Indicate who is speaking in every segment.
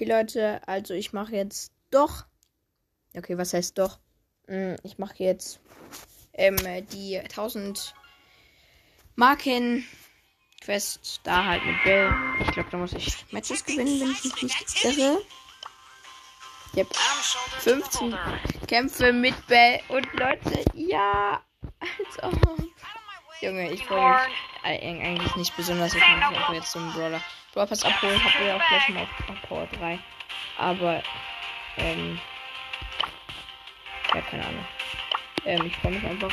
Speaker 1: Okay, Leute, also ich mache jetzt doch. Okay, was heißt doch? Hm, Ich mache jetzt ähm, die 1000 Marken Quest da halt mit Bell. Ich glaube, da muss ich Matches gewinnen, wenn ich mich nicht irre. Yep. 15 Kämpfe mit Bell und Leute, ja. Also, Junge, ich freue mich eigentlich nicht besonders. Ich mich einfach jetzt zum Brawler. Brawl Pass abholen, habt ihr auch gleich mal auf, Power 3. Aber, ähm, ja, keine Ahnung. Ähm, ich freue mich einfach.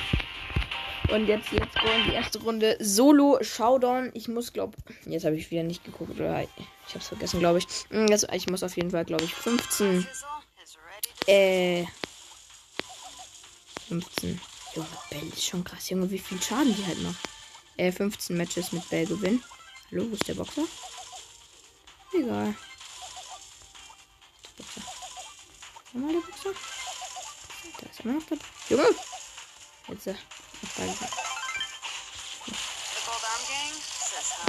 Speaker 1: Und jetzt, jetzt go in die erste Runde Solo Showdown. Ich muss, glaub, jetzt habe ich wieder nicht geguckt oder ich habe es vergessen, glaube ich. Mm, Jetzt, ich muss auf jeden Fall, glaube ich, 15, äh, 15. Junge, Bell ist schon krass, Junge, wie viel Schaden die halt macht. Äh, 15 Matches mit Bell gewinnen. Hallo, wo ist der Boxer? Egal. Der Boxer. Nochmal der Boxer. Da ist immer noch der. Junge! Jetzt, äh, noch beide.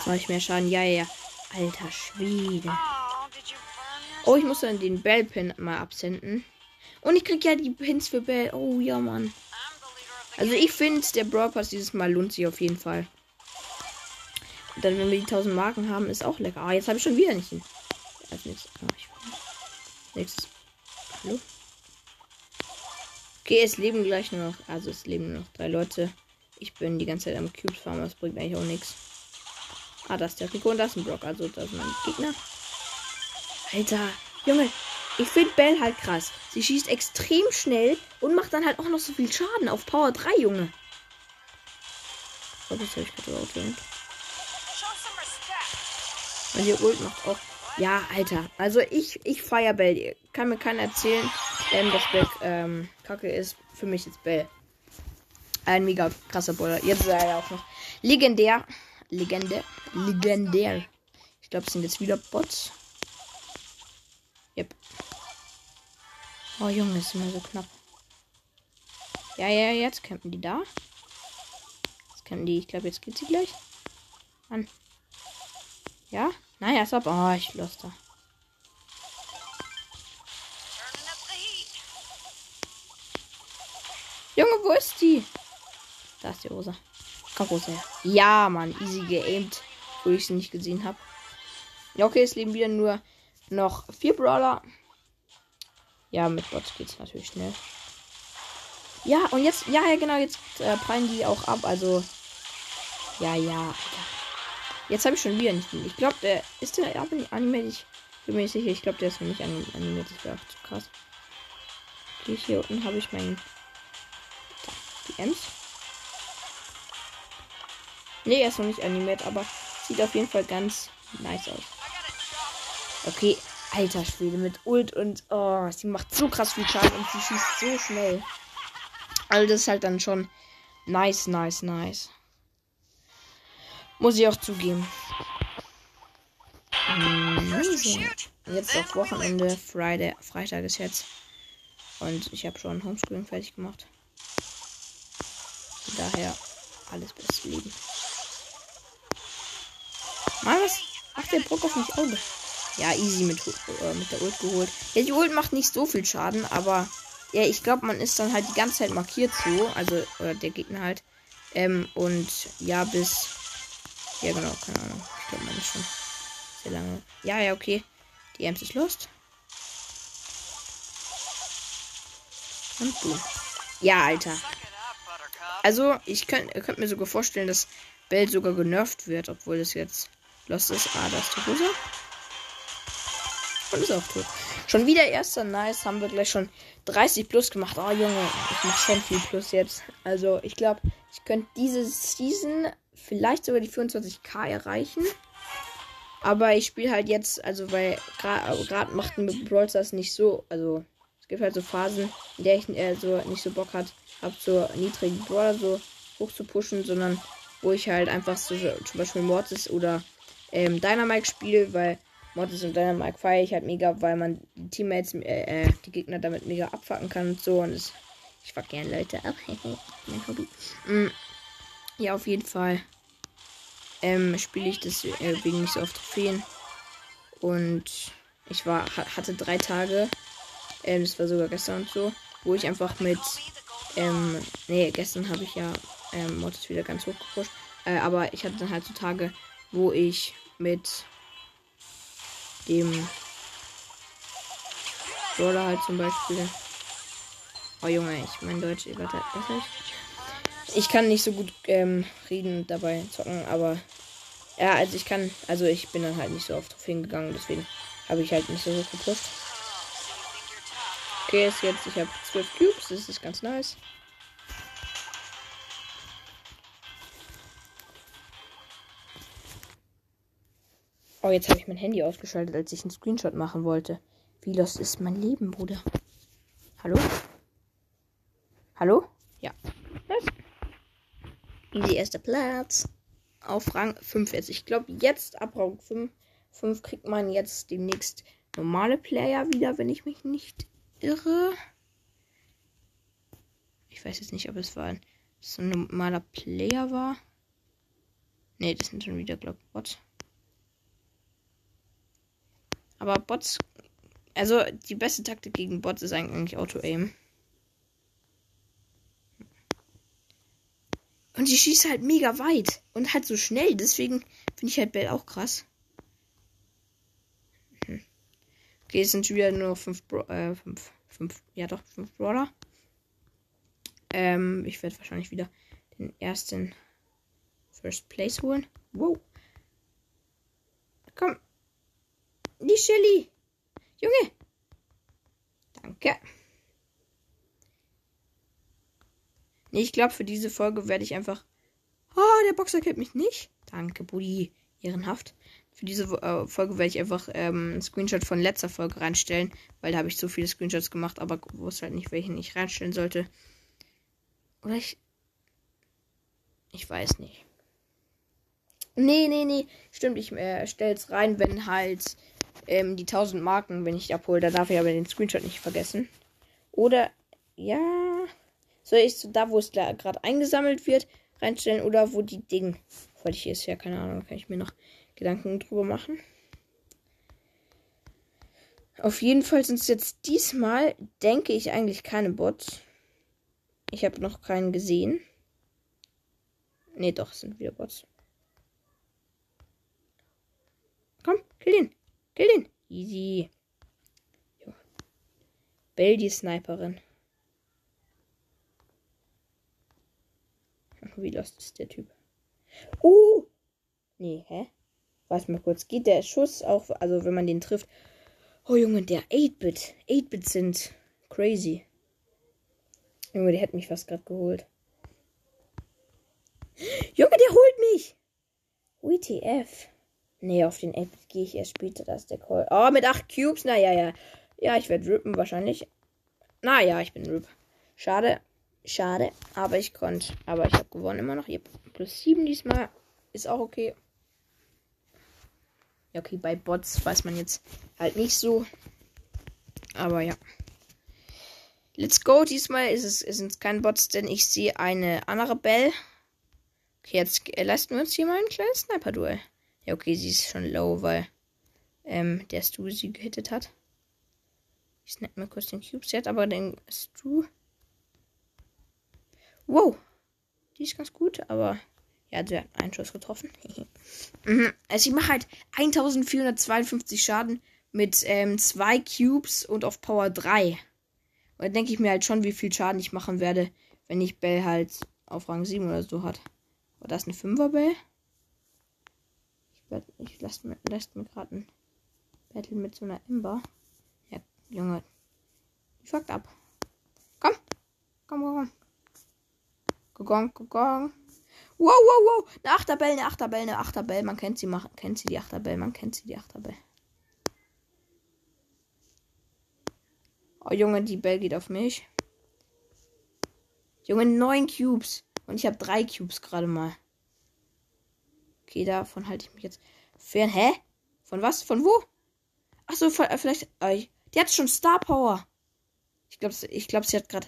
Speaker 1: Mache ich mehr Schaden. Ja, ja, ja. Alter Schwede. Oh, ich muss dann den Bell-Pin mal absenden. Und ich krieg ja die Pins für Bell. Oh, ja, Mann. Also ich finde, der Brawl Pass dieses Mal lohnt sich auf jeden Fall. Dann, wenn wir die 1000 Marken haben, ist auch lecker. Ah, jetzt habe ich schon wieder nicht hin. Als nächstes. Ah, nächstes. Hallo? Okay, es leben gleich nur noch. Also es leben nur noch drei Leute. Ich bin die ganze Zeit am Cubes farmen, das bringt eigentlich auch nichts. Ah, das ist der Rico und das ist ein Block. Also das sind die Gegner. Alter, Junge, ich finde Bell halt krass. Sie schießt extrem schnell und macht dann halt auch noch so viel Schaden auf Power 3, Junge. Oh, das habe ich gerade überhaupt Und ihr Ult macht auch. Ja, Alter. Also ich, ich feier Bell. Kann mir keiner erzählen, ähm, dass Bell ähm, kacke ist. Für mich ist Bell ein mega krasser Brawler. Jetzt ist er ja auch noch legendär. Legende. Legendär. Ich glaube, es sind jetzt wieder Bots. Yep. Oh Junge, ist immer so knapp. Ja, ja, jetzt campen die da. Jetzt campen die. Ich glaube, jetzt geht sie gleich. An. Ja? Naja, ist ab. Oh, ich lost da. Junge, wo ist die? Da ist die Rosa. Komm, Rosa her. Ja, Mann. Easy geaimt, wo ich sie nicht gesehen habe. Ja, okay, es leben wieder nur noch vier Brawler. Ja, mit Bots geht's natürlich schnell. Ja, und jetzt, ja, ja, genau, jetzt äh, prallen die auch ab. Also, ja, ja. Alter. Jetzt habe ich schon wieder nicht. Ich glaube, der ist der animiert. Ich bin mir nicht sicher. Ich glaube, der ist noch nicht anim- animiert. Das wäre auch zu krass. Okay, hier unten habe ich meinen. Die Ems. Nee, er ist noch nicht animiert, aber sieht auf jeden Fall ganz nice aus. Okay, alter Schwede mit Ult und oh, sie macht so krass viel Schaden und sie schießt so schnell. Also das ist halt dann schon nice, nice, nice. Muss ich auch zugeben. Amazing. Jetzt auf Wochenende, Friday, Freitag ist jetzt. Und ich habe schon Homeschooling fertig gemacht. Von daher alles beste Leben. Mann, was macht der Brock auf mich Auge? Ja, easy mit, äh, mit der Ult geholt. Ja, die Ult macht nicht so viel Schaden, aber ja, ich glaube, man ist dann halt die ganze Zeit markiert so. Also, oder der Gegner halt. Ähm, und ja, bis. Ja, genau, keine Ahnung. Ich glaube, man ist schon sehr lange. Ja, ja, okay. Die Ems ist lost. Und boom. Ja, Alter. Also, ich könnte könnt mir sogar vorstellen, dass Bell sogar genervt wird, obwohl das jetzt lost ist. Ah, da ist die Rosa. Und ist auch tot. Schon wieder erster Nice. Haben wir gleich schon 30 plus gemacht. Oh, Junge. Ich mach schon viel plus jetzt. Also, ich glaube, ich könnte diese Season vielleicht sogar die 24k erreichen. Aber ich spiele halt jetzt, also, weil gerade macht mir Brawl Stars nicht so. Also, es gibt halt so Phasen, in der ich äh, so nicht so Bock hat, hab so niedrigen Brawler so hoch zu pushen, sondern wo ich halt einfach so zum Beispiel Mortis oder ähm, Dynamite spiele, weil Mortis und Dynamite feiere ich halt mega, weil man die Teammates, äh, äh, die Gegner damit mega abfacken kann und so. Und es, ich fuck gern Leute ab. mein Hobby. Mm, ja, auf jeden Fall ähm, spiele ich das äh, wegen nicht so auf Trophäen. Und Ich war, hatte drei Tage, ähm, das war sogar gestern und so, wo ich einfach mit, ähm, nee, gestern habe ich ja ähm, Mortis wieder ganz hoch gepusht, äh, aber ich hatte dann halt so Tage, wo ich mit dem Brawler halt zum Beispiel. Oh Junge, ich mein Deutsch übertreibt das nicht. Ich kann nicht so gut ähm, reden dabei zocken, aber ja, also ich kann, also ich bin dann halt nicht so oft drauf hingegangen, deswegen habe ich halt nicht so hoch gepusht. Okay, ist jetzt, ich habe 12 Cubes, das ist ganz nice. Oh, jetzt habe ich mein Handy ausgeschaltet, als ich einen Screenshot machen wollte. Wie los ist mein Leben, Bruder? Hallo? Hallo? Die erste Platz. Auf Rang 5 jetzt. Ich glaube, jetzt ab Rang 5, 5 kriegt man jetzt demnächst normale Player wieder, wenn ich mich nicht irre. Ich weiß jetzt nicht, ob es war ein, so ein normaler Player war. Ne, das sind schon wieder, glaube ich, Bots. Aber Bots. Also, die beste Taktik gegen Bots ist eigentlich Auto-Aim. Und die schießt halt mega weit. Und halt so schnell. Deswegen finde ich halt Bell auch krass. Hm. Okay, es sind schon wieder nur fünf, Bro äh, fünf, fünf, ja doch, fünf Brawler. Ähm, ich werde wahrscheinlich wieder den ersten First Place holen. Wow. Komm, die Shelly. Junge. Danke. Nee, ich glaube, für diese Folge werde ich einfach. Oh, der Boxer kennt mich nicht. Danke, Buddy. Ehrenhaft. Für diese äh, Folge werde ich einfach ähm, einen Screenshot von letzter Folge reinstellen, weil da habe ich so viele Screenshots gemacht, aber wusste halt nicht, welchen ich reinstellen sollte. Oder ich. Ich weiß nicht. Nee, nee, nee. Stimmt, ich äh, stelle es rein, wenn halt ähm, die 1000 Marken, wenn ich abhole. Da darf ich aber den Screenshot nicht vergessen. Oder, ja. Soll ich so da, wo es gerade eingesammelt wird, reinstellen oder wo die Ding fertig ist? Ja, keine Ahnung. Kann ich mir noch Gedanken drüber machen. Auf jeden Fall sind es jetzt diesmal, denke ich, eigentlich keine Bots. Ich habe noch keinen gesehen. Ne, doch, sind wieder Bots. Komm, kill den. Kill den. Easy. Jo. Bell die Sniperin. Wie lost ist der Typ? Oh! Nee, hä? Warte mal kurz. Geht der Schuss auch, also wenn man den trifft? Oh Junge, der 8-Bit. 8-Bit sind crazy. Junge, der hätte mich fast gerade geholt. Junge, der holt mich! WTF. Nee, auf den 8 gehe ich erst später. Das ist der Call. Oh, mit 8 Cubes. Naja, ja. Ja, ich werde rippen wahrscheinlich. Naja, ich bin Rip. Schade. Schade. Aber ich konnte. Aber ich habe gewonnen immer noch. Plus 7 diesmal. Ist auch okay. Ja, okay, bei Bots weiß man jetzt halt nicht so. Aber ja. Let's go. Diesmal ist es, sind es Bots, denn ich sehe eine andere Bell. Okay, jetzt leisten wir uns hier mal ein kleines Sniper-Duell. Ja, okay, sie ist schon low, weil ähm, der Stu sie gehittet hat. Ich snap mir kurz den Cube. Sie hat aber den Stu. Wow. Die ist ganz gut, aber ja, sie hat einen Schuss getroffen. mhm. Also ich mache halt 1452 Schaden mit ähm, zwei Cubes und auf Power 3. Und da denke ich mir halt schon, wie viel Schaden ich machen werde, wenn ich Bell halt auf Rang 7 oder so hat. War das eine 5er Bell? Ich lasse mir, lässt mir gerade ein Battle mit so einer Ember. Ja, Junge. Die fuckt ab. Komm. Komm, komm, komm. Gong, gong. Wow, wow, wow. Eine Achterbell, eine Achterbell, eine Achterbell. Man kennt sie, man kennt sie, die Achterbell. Man kennt sie, die Achterbell. Oh, Junge, die Bell geht auf mich. Junge, neun Cubes. Und ich habe drei Cubes gerade mal. Okay, davon halte ich mich jetzt fern. Hä? Von was? Von wo? Achso, äh, vielleicht. Äh, die hat schon Star Power. Ich glaube, ich glaub, sie hat gerade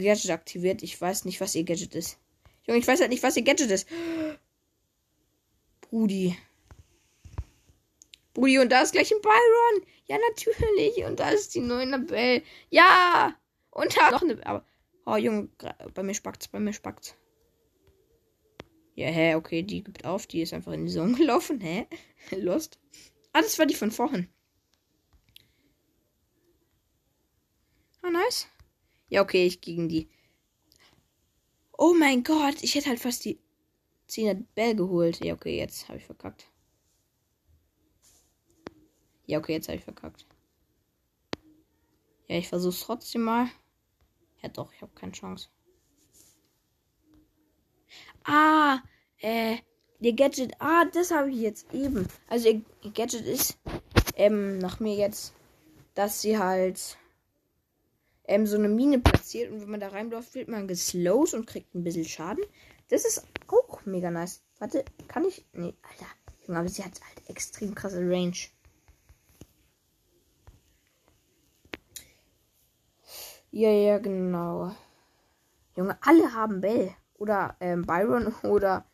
Speaker 1: ihr Gadget aktiviert. Ich weiß nicht, was ihr Gadget ist. Junge, ich weiß halt nicht, was ihr Gadget ist. Brudi. Brudi, und da ist gleich ein Byron. Ja, natürlich. Und da ist die neue Belle. Ja. Und da noch eine. Aber. Oh, Junge, bei mir spackt's, bei mir spackt's. Ja, hä, okay, die gibt auf. Die ist einfach in die Sonne gelaufen. Hä? Lost. Ah, das war die von vorhin. Ah, nice. Ja, okay, ich gegen die. Oh mein Gott, ich hätte halt fast die 10er Bell geholt. Ja, okay, jetzt habe ich verkackt. Ja, okay, jetzt habe ich verkackt. Ja, ich versuche es trotzdem mal. Ja, doch, ich habe keine Chance. Ah, äh, ihr Gadget. Ah, das habe ich jetzt eben. Also, ihr Gadget ist, ähm, nach mir jetzt, dass sie halt, ähm, so eine Mine platziert und wenn man da reinläuft, wird man geslowt und kriegt ein bisschen Schaden. Das ist auch mega nice. Warte, kann ich. Nee, Alter. Junge, aber sie hat halt extrem krasse Range. Ja, ja, genau. Junge, alle haben Bell. Oder ähm, Byron oder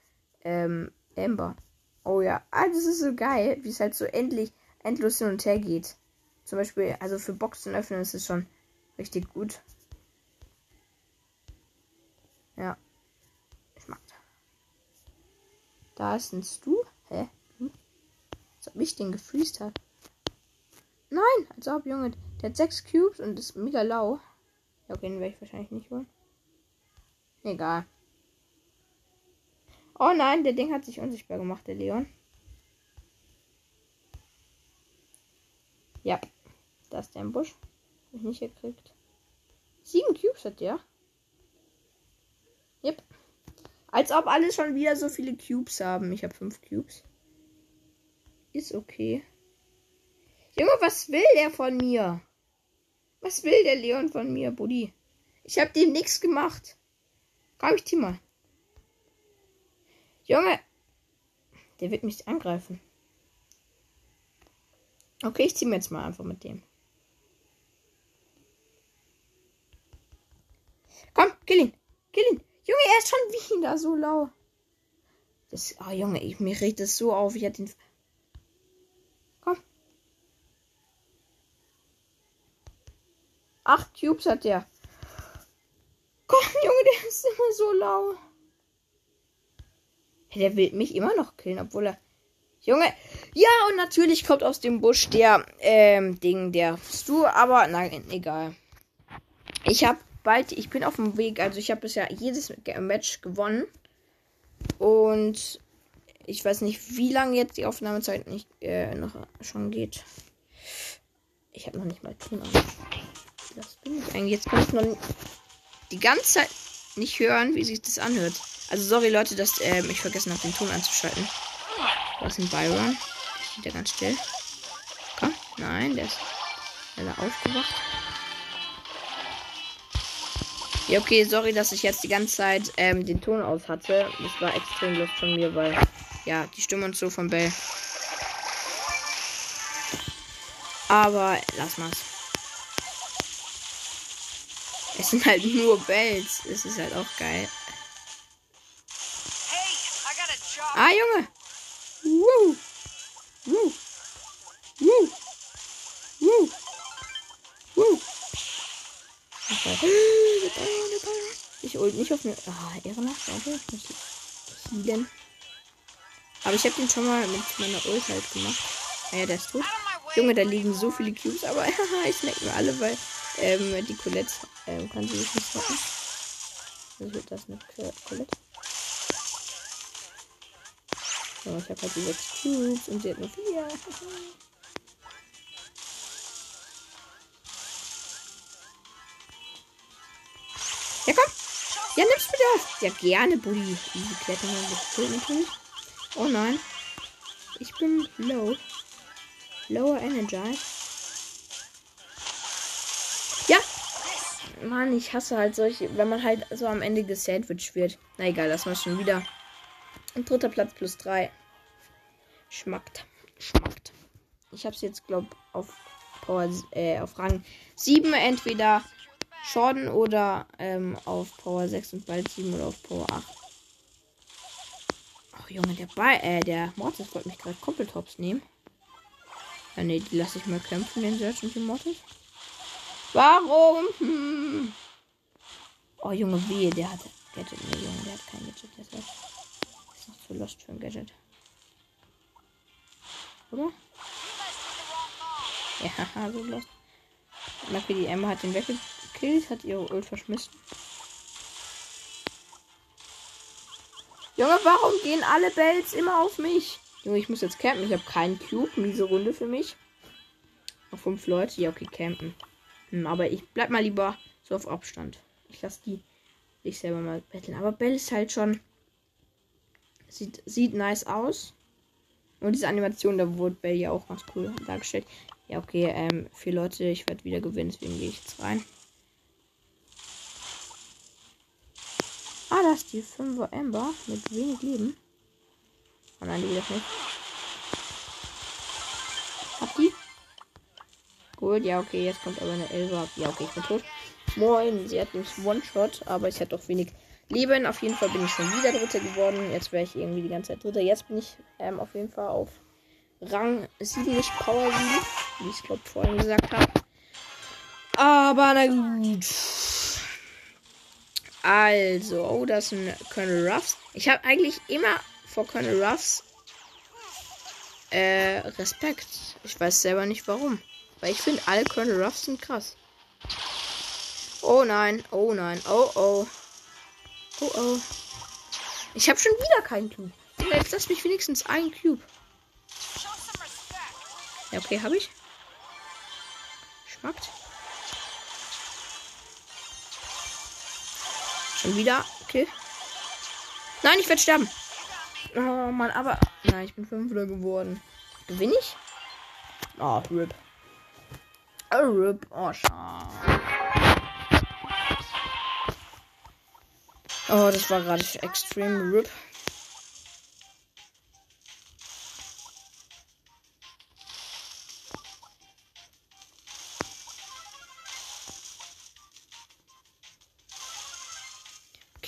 Speaker 1: ähm, Amber. Oh ja, ah, das ist so geil, wie es halt so endlich endlos hin und her geht. Zum Beispiel, also für Boxen öffnen ist es schon richtig gut. Ja. Ich mag das. Da ist ein Stu. Hä? Hm? Als ob ich den gefriest hat. Nein, als ob, Junge. Der hat sechs Cubes und ist mega lau. Ja, okay, den werde ich wahrscheinlich nicht holen. Egal. Oh nein, der Ding hat sich unsichtbar gemacht, der Leon. Ja, da ist der im Busch. Nicht gekriegt. Sieben Cubes hat der. Yep. Als ob alle schon wieder so viele Cubes haben. Ich habe fünf Cubes. Ist okay. Junge, was will der von mir? Was will der Leon von mir, Buddy? Ich habe dem nichts gemacht. Komm, ich zieh mal. Junge! Der wird mich angreifen. Okay, ich zieh mir jetzt mal einfach mit dem. Komm, kill ihn. Kill ihn. Junge, er ist schon wieder so lau. Das, oh Junge, ich, mir regt das so auf. Ich hatte ihn. Komm. Acht Cubes hat der. Komm, Junge, der ist immer so lau. Der will mich immer noch killen, obwohl er. Junge. Ja, und natürlich kommt aus dem Busch der, ähm, Ding, der Stu, aber nein, egal. Ich habe bald, ich bin auf dem Weg, also ich habe bisher jedes Match gewonnen. Und ich weiß nicht, wie lange jetzt die Aufnahmezeit nicht äh, noch schon geht. Ich habe noch nicht mal Ton an. Das bin ich eigentlich. Jetzt kann ich noch die ganze Zeit nicht hören, wie sich das anhört. Also sorry Leute, dass ähm, ich vergessen habe, den Ton anzuschalten. Was ist ein Byron? Steht der ganz still. Komm. Nein, der ist schneller aufgewacht. Ja, okay, sorry, dass ich jetzt die ganze Zeit ähm, den Ton aus hatte. Das war extrem Lust von mir, weil ja, die Stimme und so von Bell. Aber lass mal's. Es sind halt nur Bells. Es ist halt auch geil. Ah, Junge. Ich ult nicht auf eine. Ah, Ehrennacht. Warte, ich muss healen. Aber ich habe den schon mal mit meiner Ult halt gemacht. Ah ja, der ist tot. Junge, da liegen so viele Cubes, aber ich snack mir alle, weil ähm, die Colette ähm, kann sie nicht snacken. Also das mit Colette. So, ich habe halt die 6 Cubes und sie hat nur 4. Auf! Ja, gerne, Bulli. Easy klettern und natürlich. Oh nein. Ich bin low. Lower Energize. Ja! Mann, ich hasse halt solche, wenn man halt so am Ende gesandwiched wird. Na egal, das war schon wieder. Und dritter Platz plus drei. Schmackt. Schmackt. Ich habe es jetzt, glaube auf Power, äh, auf Rang 7 entweder Jordan oder ähm, auf Power 6 und bald 7 oder auf Power 8. Ach Junge, der Ball, äh, der Mortis wollte mich gerade Koppeltops nehmen. Ah ne, die lasse ich mal kämpfen, den Search und den Mortis. Warum? Hm. Oh Junge, wehe, der hat Gadget. Ne, Junge, der hat kein Gadget. Der ist noch zu lost für ein Gadget. Oder? Ja, so lost. Okay, die Emma hat den weggekillt, hat ihre Ult verschmissen. Junge, warum gehen alle Bells immer auf mich? Junge, ich muss jetzt campen. Ich habe keinen Cube. Miese Runde für mich. Noch fünf Leute. Ja, okay, campen. Hm, aber ich bleib mal lieber so auf Abstand. Ich lasse die sich selber mal betteln. Aber Bell ist halt schon. Sieht, sieht nice aus. Und diese Animation, da wurde Bell ja auch ganz cool dargestellt. Ja, okay, ähm, vier Leute, ich werde wieder gewinnen, deswegen gehe ich jetzt rein. Ah, da ist die 5er Ember mit wenig Leben. Oh nein, die will das nicht. Hab die? Gut, ja, okay, jetzt kommt aber eine Elva. Ja, okay, ich bin tot. Moin, sie hat nämlich One-Shot, aber ich hatte doch wenig Leben. Auf jeden Fall bin ich schon wieder Dritter geworden. Jetzt wäre ich irgendwie die ganze Zeit Dritter. Jetzt bin ich ähm, auf jeden Fall auf Rang 7, nicht Power 7, wie ich es glaube vorhin gesagt habe. Aber na gut. Also, oh, das ist ein Colonel Ruffs. Ich habe eigentlich immer vor Colonel Ruffs äh, Respekt. Ich weiß selber nicht warum. Weil ich finde, alle Colonel Ruffs sind krass. Oh nein, oh nein, oh oh. Oh oh. Ich habe schon wieder keinen Cube. Jetzt lass mich wenigstens einen Cube. Ja, okay, habe ich. Schmeckt. Schon wieder. Okay. Nein, ich werde sterben. Oh Mann, aber. Nein, ich bin Fünfter geworden. Gewinne ich? Oh, RIP. Oh, RIP. Oh, schade. Oh, das war gerade extrem RIP.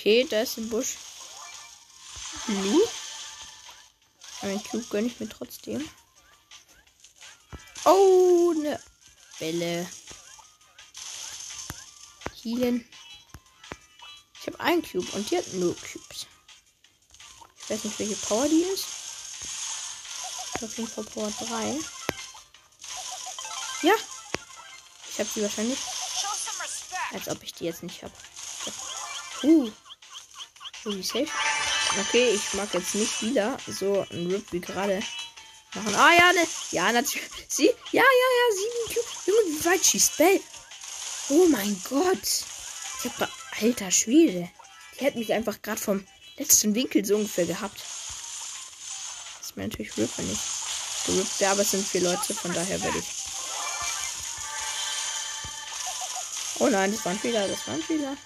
Speaker 1: Okay, da ist ein Busch. Blue. Ein Cube gönne ich mir trotzdem. Oh, ne Bälle. Healen. Ich habe einen Cube und die hat nur Cubes. Ich weiß nicht, welche Power die ist. Auf jeden Fall Power 3. Ja. Ich habe sie wahrscheinlich. Als ob ich die jetzt nicht habe. Uh. Safe. Okay, ich mag jetzt nicht wieder so ein Rip wie gerade machen. Ah ja, ne. Ja, natürlich. Sie. Ja, ja, ja. Sieben Cube. Junge, wie weit schießt Bell? Oh mein Gott. Ich hab da. Alter Schwede. Die hätte mich einfach gerade vom letzten Winkel so ungefähr gehabt. Das ist mir natürlich Rip, wenn ich gerippt wäre, aber es sind vier Leute, von daher werde ich. Oh nein, das war ein Fehler, das war ein Fehler.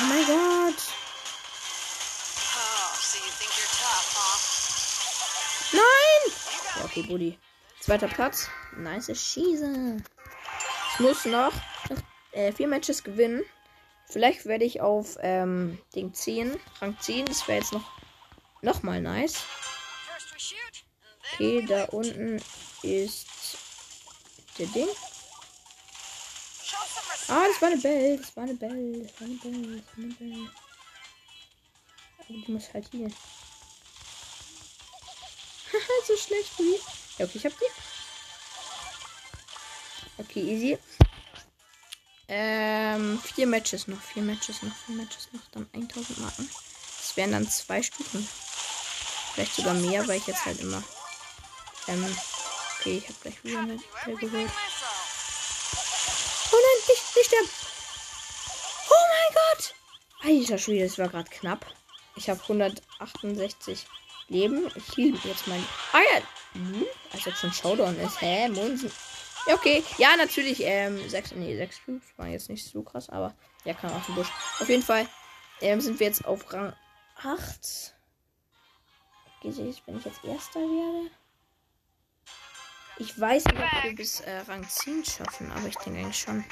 Speaker 1: Oh mein Gott. Nein! Ja, okay, Buddy. Zweiter Platz. Nice Schieße. Ich muss noch, äh, vier Matches gewinnen. Vielleicht werde ich auf ähm, Ding 10, Rang 10. Das wäre jetzt noch, noch mal nice. Okay, da unten ist der Ding. Ah, das war eine Bell. Das war eine Bell. Das war eine Bell. Das war eine Bell. Aber die muss halt hier. Haha, so schlecht wie. Ja, okay, ich hab die. Okay, easy. Ähm, vier Matches noch. Vier Matches noch. Vier Matches noch. Dann 1000 Marken. Das wären dann zwei Stufen. Vielleicht sogar mehr, weil ich jetzt halt immer. Ähm, okay, ich habe gleich wieder eine Bell geholt. Sterben. Oh mein Gott. Alter Schwede, das war gerade knapp. Ich habe 168 Leben. Ich hielt jetzt mein. Ah ja. Hm? Als ob schon Showdown ist. Hä? Monsen. Ja, okay. Ja, natürlich. Ähm, 6. Nee, 6 Cubes waren jetzt nicht so krass, aber ja, kam aus dem Busch. Auf jeden Fall ähm, sind wir jetzt auf Rang 8. Okay, wenn ich jetzt Erster werde. Ich weiß nicht, ob wir bis äh, Rang 10 schaffen, aber ich denke eigentlich schon.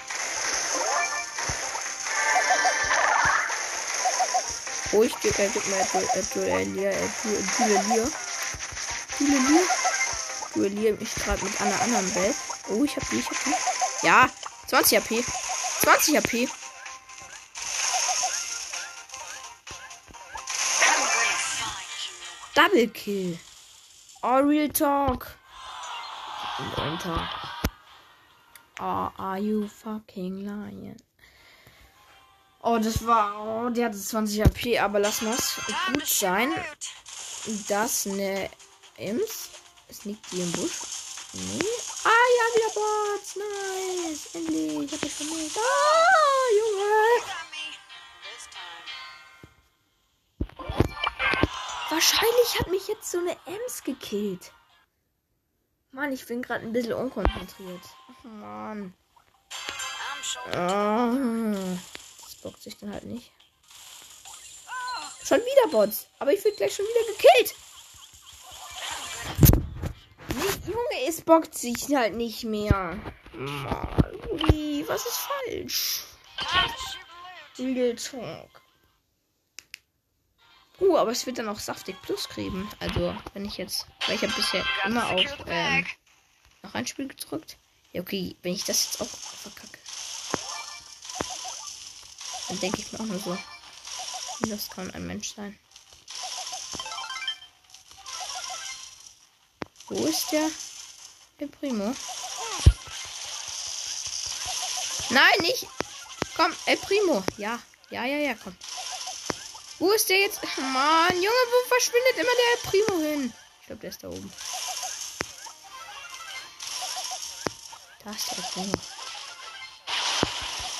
Speaker 1: Oh, ich gebe äh, gib mal Duellier, äh, Duellier. Duellier. Duellier mich gerade mit einer anderen Welt. Oh, ich hab die, ich hab die. Ja, 20 AP. 20 AP. Double Kill. Oh, Real Talk. Enter. Oh, are you fucking lying? Oh, das war. Oh, der hatte 20 AP, aber lass mal's gut sein. Das ne Ems. Es liegt die im Busch. Nee. Ah ja, wieder Bots. Nice. Endlich. Ich hab ich vermisst. Ah, Junge. Wahrscheinlich hat mich jetzt so eine Ems gekillt. Mann, ich bin gerade ein bisschen unkonzentriert. Ach, Mann. Oh, das bockt sich dann halt nicht. Schon wieder Bots. Aber ich werde gleich schon wieder gekillt. Nee, Junge, es bockt sich halt nicht mehr. Mann, was ist falsch? Real Talk. Uh, aber es wird dann auch saftig plus kriegen. Also, wenn ich jetzt. Weil ich habe bisher immer auf ähm, noch ein Spiel gedrückt. Ja, okay, wenn ich das jetzt auch verkacke. Dann denke ich mir auch nur so. Das kann ein Mensch sein. Wo ist der? Der Primo. Nein, nicht. Komm, El Primo. Ja, ja, ja, ja, komm. Wo ist der jetzt? Mann, Junge, wo verschwindet immer der Primo hin? Ich glaube, der ist da oben. Da ist der Primo.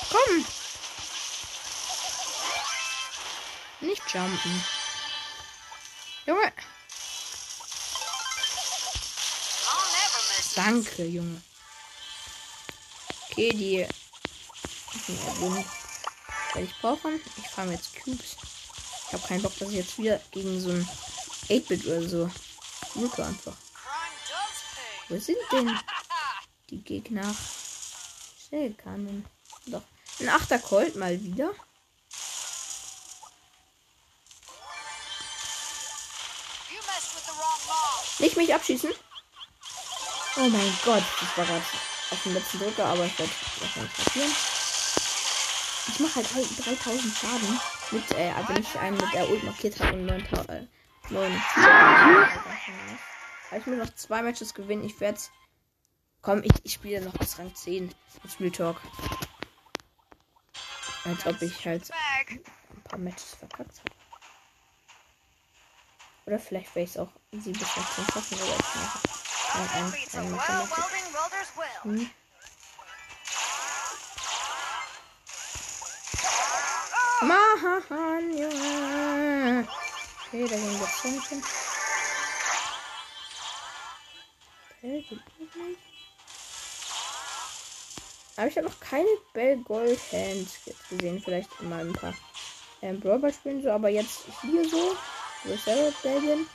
Speaker 1: Komm! Nicht jumpen. Junge! Danke, Junge. Okay, die. Werde ich brauchen. Ich fahre jetzt Cubes. Ich habe keinen Bock, dass ich jetzt wieder gegen so ein 8-Bit oder so Luke einfach. Wo sind denn die Gegner? Shellkannen. Doch. Ein 8er Colt mal wieder. Nicht mich abschießen. Oh mein Gott, das war gerade auf dem letzten Drücker, aber ich werde wahrscheinlich passieren. Ich mache halt 3000 Schaden mit, äh, wenn ich einen mit der Ult markiert habe und 9000. Äh, 9. ich muss noch zwei Matches gewinnen. Ich werde Komm, ich, ich spiele noch bis Rang 10 mit Spiel Talk. Als ob ich halt ein paar Matches verkackt habe. Oder vielleicht wäre ich es auch easy bis Rang 10 schaffen oder ich mache ein, ein, ein Mathematik. Hm. Mann, Junge. Okay, da gehen wir Punkte. Aber ich habe noch keine Bell Gold Hands gesehen. Vielleicht mal ein paar ähm, Brawl spielen so, aber jetzt hier so, wo ich selber Bell bin,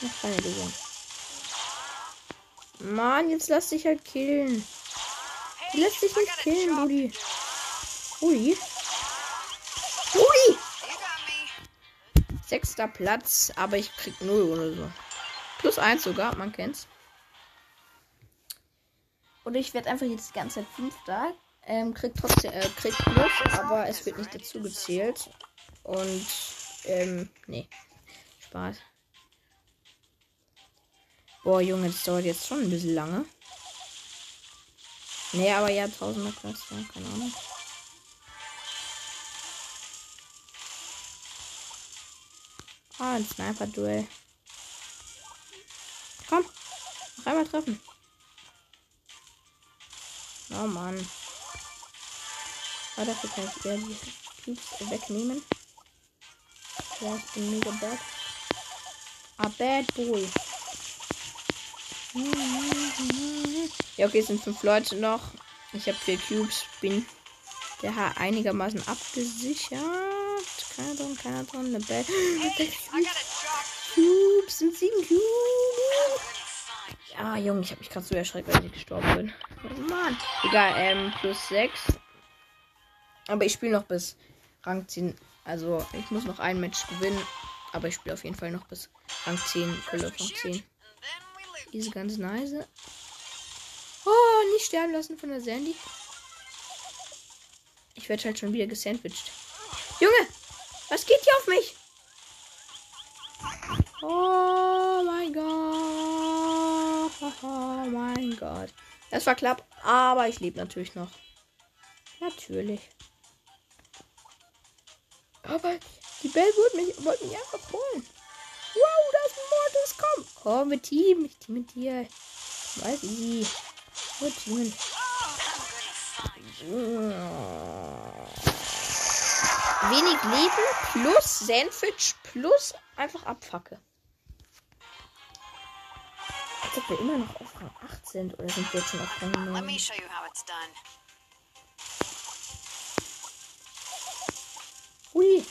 Speaker 1: noch keine gesehen. Mann, jetzt lass dich halt killen. Du lässt dich nicht killen, Buddy. Ui. Sechster Platz, aber ich krieg null oder so. Plus eins sogar, man kennt's. Und ich werde einfach jetzt die ganze Zeit Fünfter. Ähm, krieg trotzdem, äh, krieg Plus, aber es wird nicht dazu gezählt. Und, ähm, nee. Spaß. Boah, Junge, das dauert jetzt schon ein bisschen lange. Nee, aber ja, tausender Platz, ja, keine Ahnung. Ah, ein Sniper-Duell. Komm. Noch einmal treffen. Oh Mann. Ah, dafür kann ich eher die Cubes wegnehmen. Ja, ich bin mega bad. A bad boy. Ja, okay, es sind fünf Leute noch. Ich habe vier Cubes. Bin der einigermaßen abgesichert. Keiner drin. Eine Bad. Cubes sind sieben Cubes. Ja, Junge, ich habe mich gerade so erschreckt, weil ich gestorben bin. Oh Mann. Egal, ähm, plus 6. Aber ich spiele noch bis Rang 10. Also, ich muss noch ein Match gewinnen. Aber ich spiele auf jeden Fall noch bis Rang 10, Fülle von 10. Diese ganz nice. Oh, nicht sterben lassen von der Sandy. Ich werde halt schon wieder gesandwiched. Junge, was geht hier auf mich? Oh mein Gott. Oh mein Gott. Das war knapp, aber ich lebe natürlich noch. Natürlich. Aber die Bell wollte mich, wollte mich einfach holen. Wow, da ist ein Mortis, komm. Komm, mit Team. Ich team mit dir. Weiß ich. Gut, teamen. Wenig Leben plus Sandwich plus einfach Abfacke. Als ob wir immer noch auf Rang 8 sind oder sind wir jetzt schon auf Rang 9?
Speaker 2: Let me show you how it's done.
Speaker 1: Ui.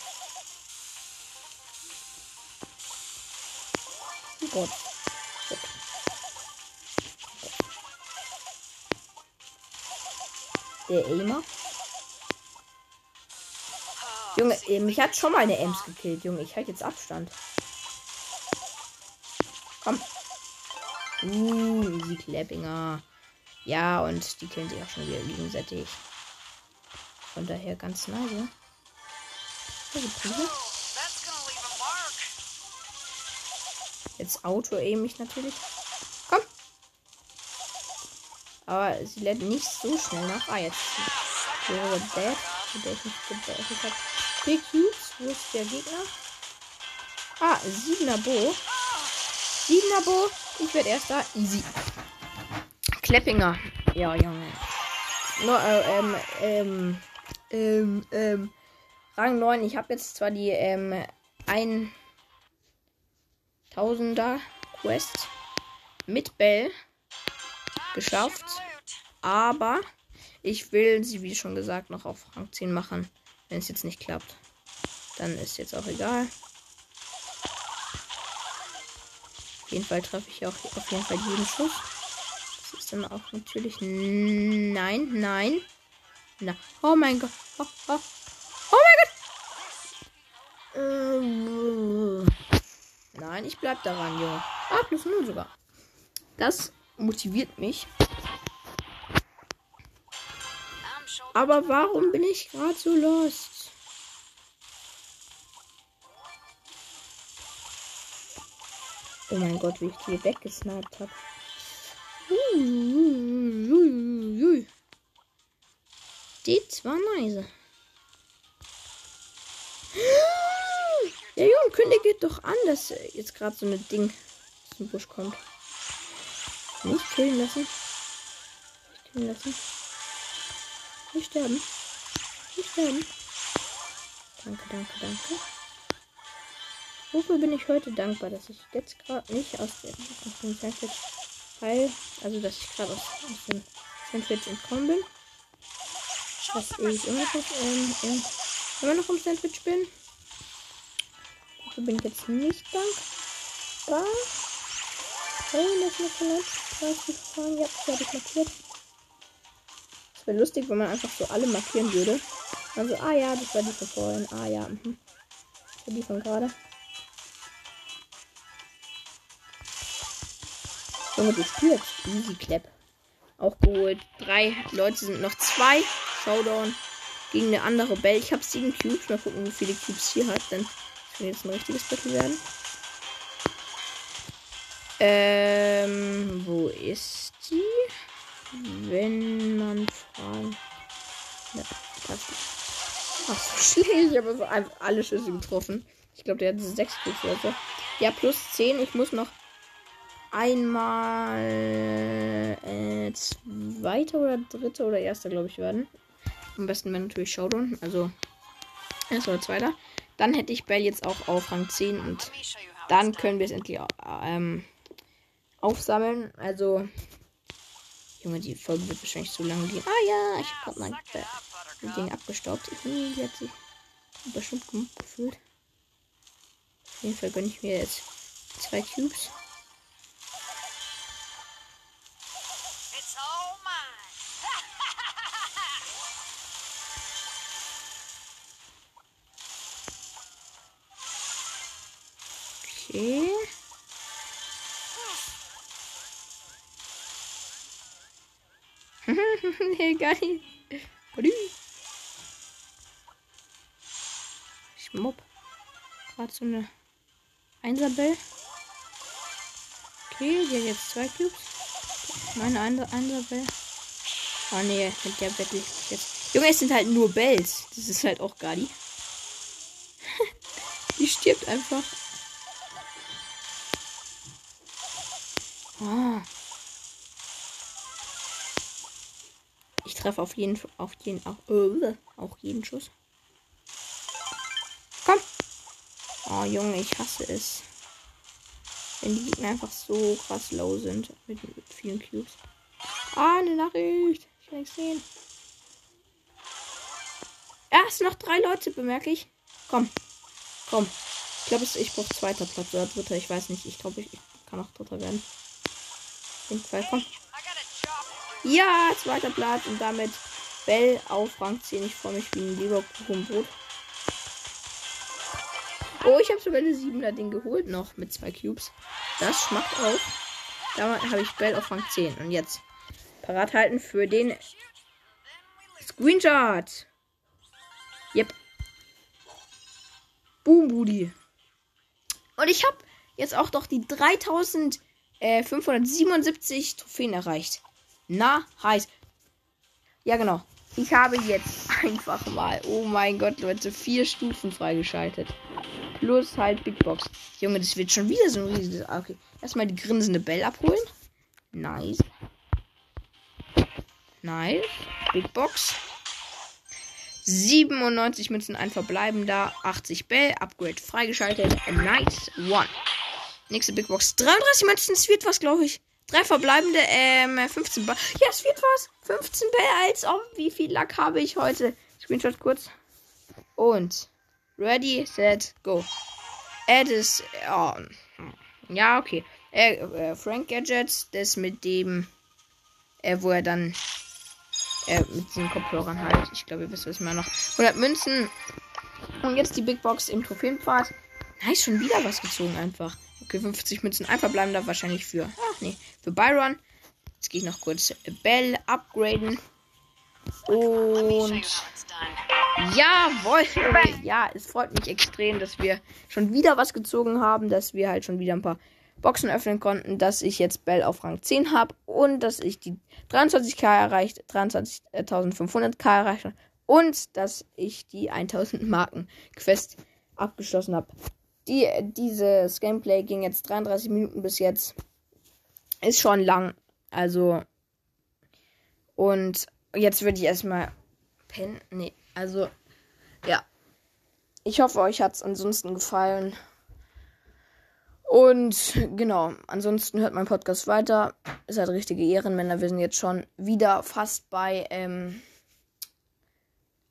Speaker 1: Oh Gott. Der Aimer. Junge, mich hat schon mal eine Ems gekillt, Junge. Ich halte jetzt Abstand. Komm. Uh, easy Clappinger. Ja, und die killen sich auch schon wieder gegenseitig. Von daher ganz nice. Jetzt Auto aim ich natürlich. Komm. Aber sie lädt nicht so schnell nach. Ah, jetzt wäre Dead, ich nicht gedacht habe. Big Cubes, wo ist der Gegner? Ah, 7er Bo. 7er Bo. Ich werde erster. Easy. Kleppinger. Ja, Junge. No, äh, ähm, ähm, ähm, ähm, Rang 9. Ich habe jetzt zwar die, ähm, 1000er Quest mit Bell geschafft. Aber ich will sie, wie schon gesagt, noch auf Rang 10 machen. Wenn es jetzt nicht klappt. Dann ist jetzt auch egal. Auf jeden Fall treffe ich auch auf jeden Fall jeden Schuss. Das ist dann auch natürlich. Nein, nein. Na. Oh mein Gott. Oh, oh. oh mein Gott. Nein, ich bleib daran, Junge. Ah, plus 0 sogar. Das motiviert mich. Aber warum bin ich gerade so lost? Oh mein Gott, wie ich die weggesniped habe. Die war nice. Der Junge kündigt doch an, dass jetzt gerade so ein Ding aus dem Busch kommt. Nicht killen lassen. Nicht killen lassen. Nicht sterben. Nicht sterben. Danke, danke, danke. Wofür bin ich heute dankbar, dass ich jetzt gerade nicht aus dem, dem Sandwich Teil, also dass ich gerade aus, aus dem Sandwich entkommen bin. Dass ich immer noch, ähm, ähm, immer noch im Sandwich bin. Dafür bin ich jetzt nicht dankbar. Oh, das ist noch. 30 Fragen, ja, das habe ich markiert. Wäre lustig, wenn man einfach so alle markieren würde. Also, ah ja, das war die von vorhin. Ah ja, mhm. Das war die von gerade. Junge, du spielst. Easy Clap. Auch geholt. Drei Leute sind noch zwei. Showdown gegen eine andere Bell. Ich habe sieben Cubes. Mal gucken, wie viele Cubes hier hat. Dann kann jetzt ein richtiges Battle werden. Ähm, wo ist die? Wenn man fragen. Ja, das Ach, so schlecht. Ich habe so einfach alle Schüsse getroffen. Ich glaube, der hat sechs Cubes oder so. Ja, plus 10. Ich muss noch einmal äh, zweiter oder dritter oder erster, glaube ich, werden. Am besten wäre natürlich Showdown. Also erster oder zweiter. Dann hätte ich Bell jetzt auch auf Rang 10 und dann können wir es endlich ähm, aufsammeln. Also, Junge, die Folge wird wahrscheinlich so lange gehen. Ah ja, ich habe gerade mein
Speaker 2: Buttercup.
Speaker 1: Ding abgestaubt. Hm, Die hat sich bestimmt gut gefühlt. Auf jeden Fall gönne ich mir jetzt zwei Cubes. Okay. Geil. Mob. Gerade so eine Einserbell. Okay, die jetzt zwei Cubes. Meine Einser Einserbell. Oh nee, mit der Battle jetzt. Junge, es sind halt nur Bells. Das ist halt auch Gali. die stirbt einfach. Treffe auf jeden auf jeden auch, äh, auch jeden Schuss. Komm. Oh Junge, ich hasse es. Wenn die Gegner einfach so krass low sind mit, mit vielen Cubes. Ah, eine Nachricht. Ich kann nichts sehen. Erst noch drei Leute, bemerke ich. Komm. Komm. Ich glaube, ich brauche zweiter Platz oder dritter. Ich weiß nicht. Ich glaube, ich, kann auch dritter werden. Den zwei, komm. Ja, zweiter Platz und damit Bell auf Rang 10. Ich freue mich wie ein Leberkuchenbrot. Oh, ich habe sogar eine 7er Ding geholt noch mit zwei Cubes. Das schmeckt auch. Damit habe ich Bell auf Rang 10. Und jetzt parat halten für den Screenshot. Yep. Boom, Booty. Und ich habe jetzt auch doch die 3577 Trophäen erreicht. Na, heiß. Ja, genau. Ich habe jetzt einfach mal, oh mein Gott, Leute, vier Stufen freigeschaltet. Plus halt Big Box. Junge, das wird schon wieder so ein riesiges. Okay. Erstmal die grinsende Bell abholen. Nice. Nice. Big Box. 97 Münzen, ein verbleibender. 80 Bell. Upgrade freigeschaltet. Nice one. Nächste Big Box. 33 Münzen. Es wird was, glaube ich. Drei verbleibende. Ähm, 15 Bell. Ja, es wird was. 15 Bell. Als ob. Wie viel Lack habe ich heute? Screenshot kurz. Und. Ready, set, go. Add ist. Oh, ja, okay. Äh, äh, Frank Gadgets, das mit dem. Äh, wo er dann. Äh, mit den Kopfhörern halt. Ich glaube, ihr wisst, was ich noch. 100 Münzen. Und jetzt die Big Box im Trophäenpfad. Nice, schon wieder was gezogen einfach. Okay, 50 Münzen. Ein verbleibender wahrscheinlich für. Ach nee, für Byron. Jetzt gehe ich noch kurz Bell upgraden. Und. Jawohl. Ja, es freut mich extrem, dass wir schon wieder was gezogen haben, dass wir halt schon wieder ein paar Boxen öffnen konnten, dass ich jetzt Bell auf Rang 10 habe und dass ich die 23k erreicht, 23.500k erreicht und dass ich die 1000 Marken Quest abgeschlossen habe. Die, dieses Gameplay ging jetzt 33 Minuten bis jetzt. Ist schon lang. Also. Und jetzt würde ich erstmal pennen. Nee, also. Ja. Ich hoffe, euch hat es ansonsten gefallen. Und genau, ansonsten hört mein Podcast weiter. Ist halt richtige Ehrenmänner. Wir sind jetzt schon wieder fast bei ähm,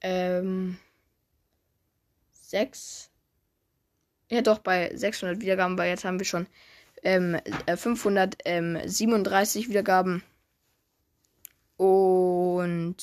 Speaker 1: ähm, sechs. Ja, doch, bei 600 Wiedergaben, weil jetzt haben wir schon ähm, äh, 537 Wiedergaben. Und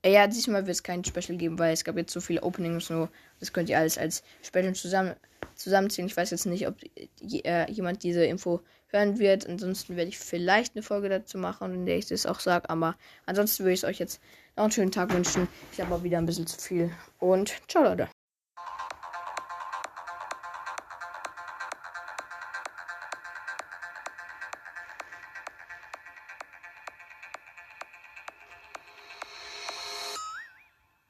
Speaker 1: äh, ja, diesmal wird es kein Special geben, weil es gab jetzt so viele Openings so. Das könnt ihr alles als Special zusammen, zusammenziehen. Ich weiß jetzt nicht, ob je, äh, jemand diese Info hören wird. Ansonsten werde ich vielleicht eine Folge dazu machen, in der ich das auch sage. Aber ansonsten würde ich euch jetzt noch einen schönen Tag wünschen. Ich habe auch wieder ein bisschen zu viel. Und ciao, Leute.